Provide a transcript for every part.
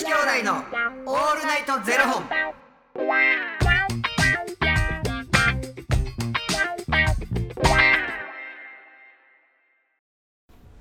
子兄弟のオールナイトゼロ本。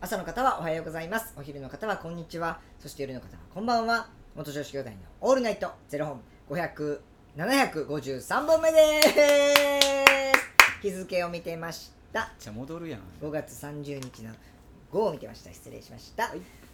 朝の方はおはようございます。お昼の方はこんにちは。そして夜の方はこんばんは。元女子兄弟のオールナイトゼロ本。500 753本目です。日付を見てました。じゃ戻るやん。5月30日の5を見てました。失礼しました、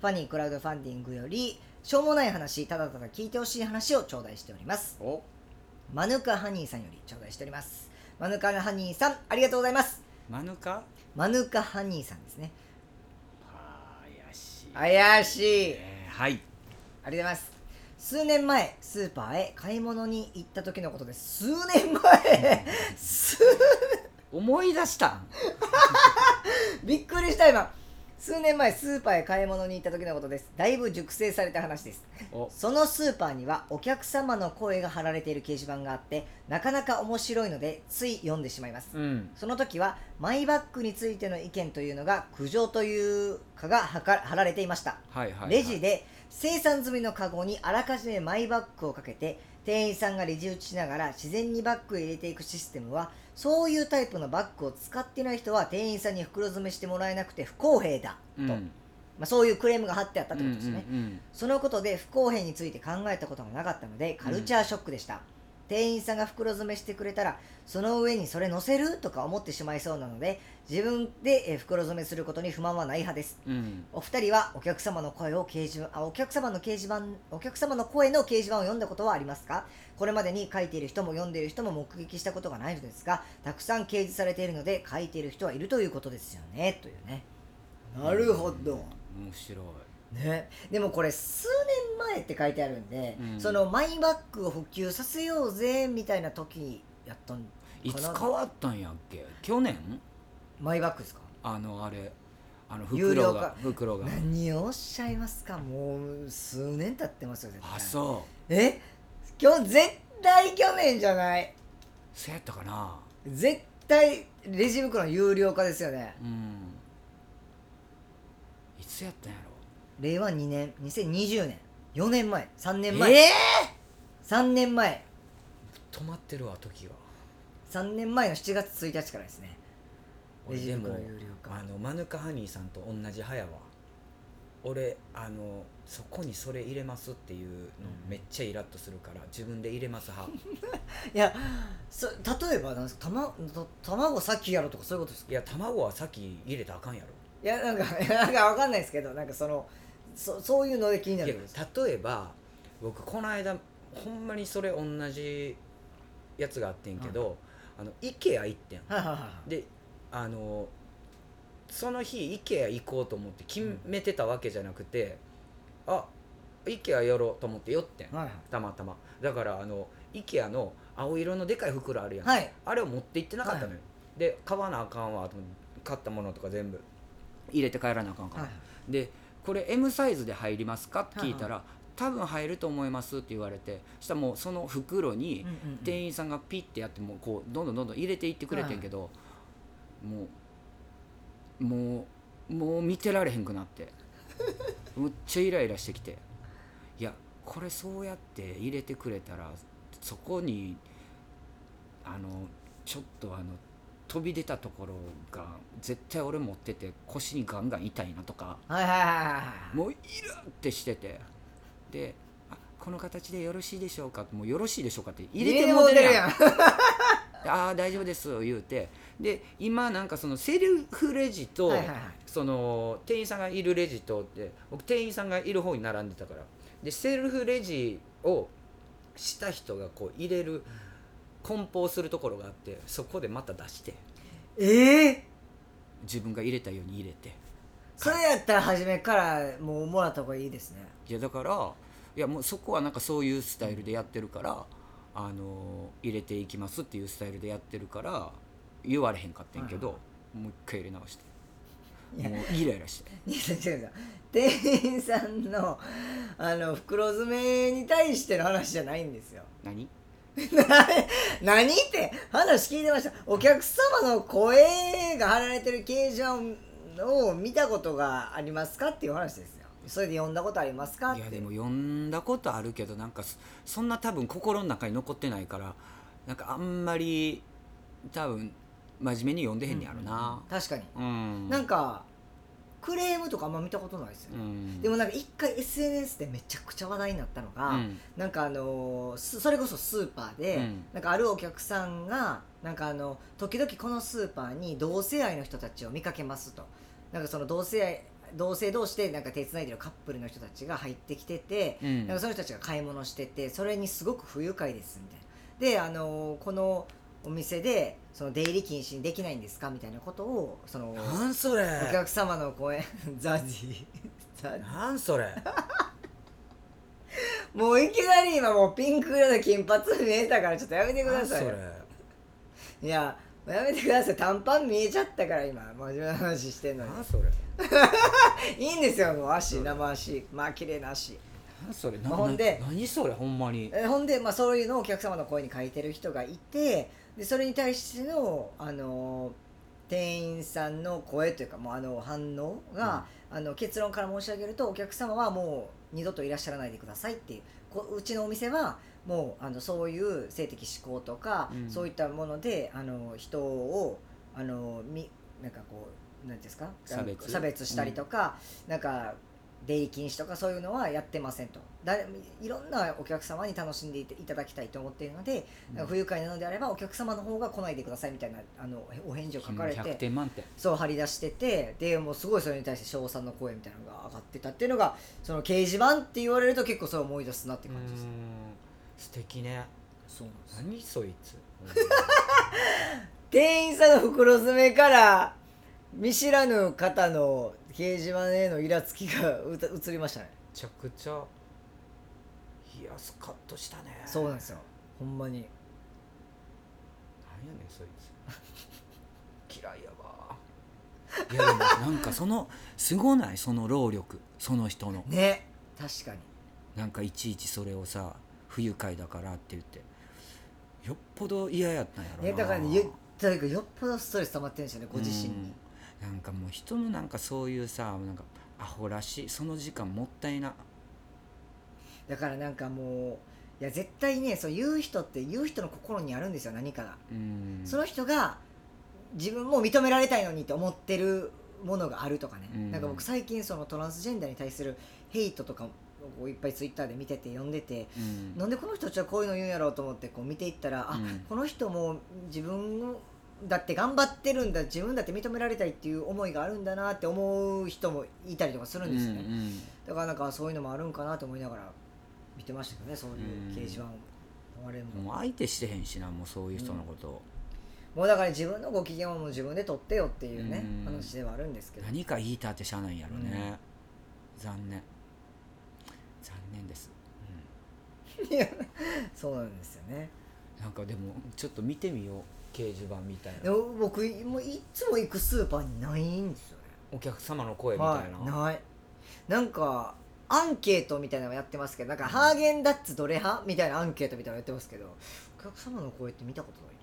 ファニークラウドファンディングよりしょうもない話ただただ聞いてほしい話を頂戴しております。お。マヌカハニーさんより頂戴しております。マヌカハニーさんありがとうございます。マヌカ？マヌカハニーさんですね。怪しい。怪しい。えーはい。ありがとうございます。数年前スーパーへ買い物に行った時のことです。数年前。数 思い出した。ん びっくりした今数年前スーパーへ買い物に行った時のことです。だいぶ熟成された話です。お。そのスーパーにはお客様の声が貼られている掲示板があってなかなか面白いのでつい読んでしまいます。うん。その時はマイバッグについての意見というのが苦情というかがはか貼られていました。はいはい、はい、レジで生産済みのカゴにあらかじめマイバッグをかけて店員さんがレジ打ちしながら自然にバッグへ入れていくシステムはそういうタイプのバッグを使っていない人は店員さんに袋詰めしてもらえなくて不公平だと、うん。まあ、そういうクレームが貼ってあったってことですね、うんうんそのことで不公平について考えたことがなかったのでカルチャーショックでした、店員さんが袋詰めしてくれたらその上にそれ乗せるとか思ってしまいそうなので自分でえー袋詰めすることに不満はない派です。うん。うんお二人はお客様の声を掲示板あお客様の掲示板お客様の声の掲示板を読んだことはありますか？これまでに書いている人も読んでいる人も目撃したことがないのですがたくさん掲示されているので書いている人はいるということですよね。というね。なるほど、面白いね、でもこれ数年前って書いてあるんで、うん。そのマイバッグを普及させようぜみたいな時やったんかいつな変わったんやっけ？去年？マイバッグですか？あのあれ。あの袋が。袋が。何をおっしゃいますか？もう数年経ってますよ絶対。あそえ？今日絶対去年じゃない。うそうやったかな。絶対レジ袋の有料化ですよね。うん。いつやったんやろ？令和2年2020年。4年前。3年前、え3年前。止まってるわ時が。3年前の7月1日からですね。でもジ袋有料化。あのマヌカハニーさんと同じ派やわ俺あのそこにそれ入れますっていうのめっちゃイラッとするから自分で入れます派。いやそ例えばなんですか卵卵先やろとかそういうことですか？いや卵は先入れたらあかんやろ。いやなんかいや なんかわかんないですけどなんかそのそそういうので気にないるやんです。例えば僕この間ほんまにそれ同じやつがあってんけど、あの IKEA 行ってん。はいはいはいはい。であのその日 IKEA 行こうと思って決めてたわけじゃなくて、あ IKEA 寄ろうと思って寄ってん。はいたまたま。だからあの IKEA の青色のでかい袋あるやん、はい。あれを持って行ってなかったのよ、で買わなあかんわと買ったものとか全部入れて帰らなあかんから、はい。でこれ M サイズで入りますか？って聞いたら、は多分入ると思いますって言われてそしたらもうその袋に店員さんがピッてやってもうこうどんどんどんどん入れていってくれてんけど、もうもうもう見てられへんくなって むっちゃイライラしてきていやこれそうやって入れてくれたらそこにあのちょっとあの飛び出たところが絶対俺持ってて腰にガンガン痛いなとかはいはいはいはいはい。もうイラってしてて。であこの形でよろしいでしょうか？もうよろしいでしょうかって入れてもうてるやん。んああ大丈夫です言うて。で今なんかそのセルフレジと、その店員さんがいるレジとって僕店員さんがいる方に並んでたから。でセルフレジをした人がこう入れる梱包するところがあってそこでまた出して。ええ？自分が入れたように入れて。それやったら初めからもうもらった方がいいですね。いやだからいやもうそこはなんかそういうスタイルでやってるから、あの入れていきますっていうスタイルでやってるから言われへんかったんやけど、もう一回入れ直して。いや。もうイライラして。いや違う違う。店員さんのあの袋詰めに対しての話じゃないんですよ。何？何って話聞いてました。お客様の声が貼られてる掲示板を見たことがありますかっていう話ですよ。それで読んだことありますかって。いやでも読んだことあるけどなんかそそんな多分心の中に残ってないからなんかあんまり多分真面目に読んでへんねやろな。確かに、うん。なんかクレームとかあんま見たことないですよね、うん。でもなんか一回 SNS でめちゃくちゃ話題になったのが、うん。なんかあのそれこそスーパーで、うん。なんかあるお客さんがなんかあの時々このスーパーに同性愛の人たちを見かけますと。なんかその同性愛同性同士でなんか手つないでるカップルの人たちが入ってきてて、うん。なんかその人たちが買い物しててそれにすごく不愉快ですみたいな。であのーこのお店でその出入り禁止にできないんですかみたいなことをそのなんそれ。お客様の声ザジーザジなんそれ。ー もういきなり今もうピンク色の金髪見えたからちょっとやめてくださいいややめてください。短パン見えちゃったから今真面目な話してんのに。なんそれ。いいんですよもう足生足。まあ綺麗な足。何それ。なほんでな何それほんまに。えほんで、まあ、そういうのをお客様の声に書いてる人がいてでそれに対しての、あの店員さんの声というかもうあの反応が、あの結論から申し上げるとお客様はもう二度といらっしゃらないでくださいっていう。こうちのお店はもうあのそういう性的指向とか、うん。そういったものであの人をあのみなんかこうなんていうんですか？差別。差別したりとか、なんか出入り禁止とかそういうのはやってませんと。だいろんなお客様に楽しんでいただきたいと思っているので、うん。不愉快なのであればお客様の方が来ないでくださいみたいなあのお返事を書かれ100て点満点。そう張り出しててでもうすごいそれに対して称賛の声みたいなのが上がってたっていうのがその掲示板って言われると結構それを思い出すなって感じです。ん。素敵ね。そうなんです何そいつ。店員さんの袋詰めから見知らぬ方の掲示板へのイラつきがうた 映りましたね。めちゃくちゃいやスカッとしたね。そうなんですよほんまに。何やねんそいつ。嫌いやわ。いやでもなんかそのすごない？その労力。その人の。ね。確かに。なんかいちいちそれをさ不愉快だからって言って。よっぽど嫌やったんやろな。ねだからねよというかよっぽどストレス溜まってるんですよねご自身に、うんなんかもう人のなんかそういうさなんかアホらしいその時間もったいな。だからなんかもういや絶対ねそう言う人って言う人の心にあるんですよ何かが、うん。その人が自分も認められたいのにって思ってるものがあるとかね、うん。なんか僕最近そのトランスジェンダーに対するヘイトとかをいっぱいツイッターで見てて読んでて、うん。なんでこの人たちはこういうの言うんやろうと思ってこう見ていったら、あうん。この人も自分だって頑張ってるんだ自分だって認められたいっていう思いがあるんだなって思う人もいたりとかするんですよね、うんうんだからなんかそういうのもあるんかなと思いながら見てましたけどねそういううん。掲示板をあれも。もう相手してへんしなもうそういう人のこと。を、もうだから自分のご機嫌はもう自分で取ってよっていうねうん。話ではあるんですけど。何か言いたってしゃあないんやろね、残念。残念です、いや そうなんですよね。うん、なんかでもちょっと見てみよう掲示板みたいでなも僕もういつも行くスーパーにないんですよね。お客様の声みたいな、はいない。なんかアンケートみたいなのやってますけどなんかハーゲンダッツどれ派みたいなアンケートみたいなのやってますけどお客様の声って見たことないう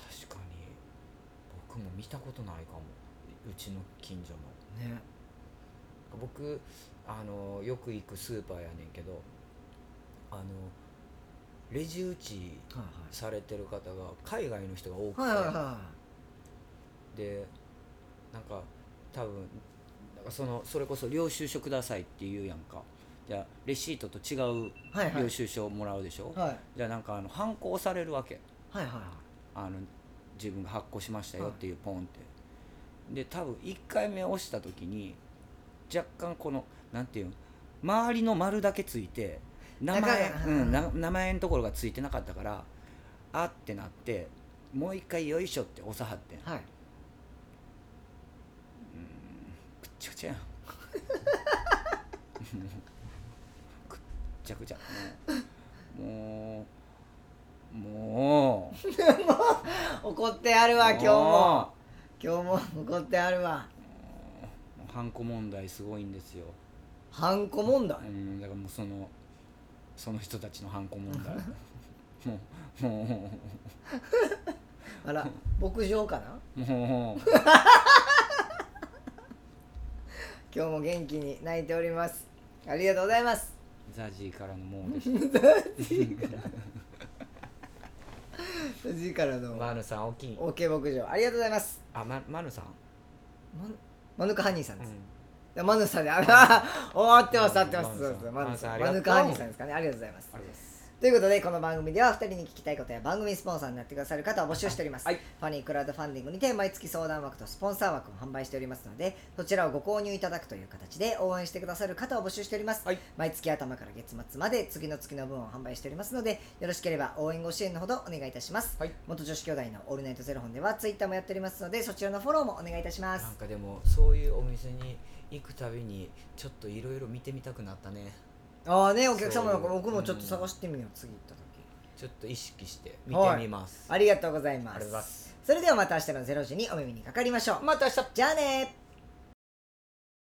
ーん。確かに。僕も見たことないかも。うちの近所の。ね。僕あのよく行くスーパーやねんけどあのレジ打ちはいされてる方が海外の人が多くて、はいはいはい。はでなんか多分なんかそのそれこそ領収書くださいって言うやんか。じゃあレシートと違ういはいはい。領収書をもらうでしょ、はい。じゃあなんかあの反抗されるわけ。はいはいあの自分が発行しましたよっていうポンって、で多分1回目押した時に若干このなんていうの？周りの丸だけついて名前うん、な名前のところがついてなかったからあってなってもう一回よいしょって押さはってん。はい。くっちゃくちゃやん。くっちゃくちゃ。もうもう。怒ってあるわ今日も。今日も怒ってあるわ。ハンコ問題すごいんですよ、ハンコ問題？うん、だからもうそのその人たちのハンコ問題 もうもあら牧場かな？うもう。今日も元気に泣いております。ありがとうございます。ザジーからのもうでした。藤井から。の。マヌさん大きい。OK 牧場。ありがとうございます。あまマヌさん、ママヌカハニーさんです、うんマヌさんであらおー合ってます合ってます。マヌさんマヌカハニーさんですかね。ありがとうございますということでこの番組では2人に聞きたいことや番組スポンサーになってくださる方を募集しております、はい。ファニークラウドファンディングにて毎月相談枠とスポンサー枠を販売しておりますのでそちらをご購入いただくという形で応援してくださる方を募集しております、はい。毎月頭から月末まで次の月の分を販売しておりますのでよろしければ応援ご支援のほどお願いいたします、はい。元女子兄弟のオールナイトゼロ本ではツイッターもやっておりますのでそちらのフォローもお願いいたします。なんかでもそういうお店に行くたびにちょっといろいろ見てみたくなったねああねお客様の僕もちょっと探してみよう、次行った時。ちょっと意識して見てみます、ありがとうございます。ありがとうございます。それではまた明日の0時にお耳にかかりましょう。また明日。じゃあね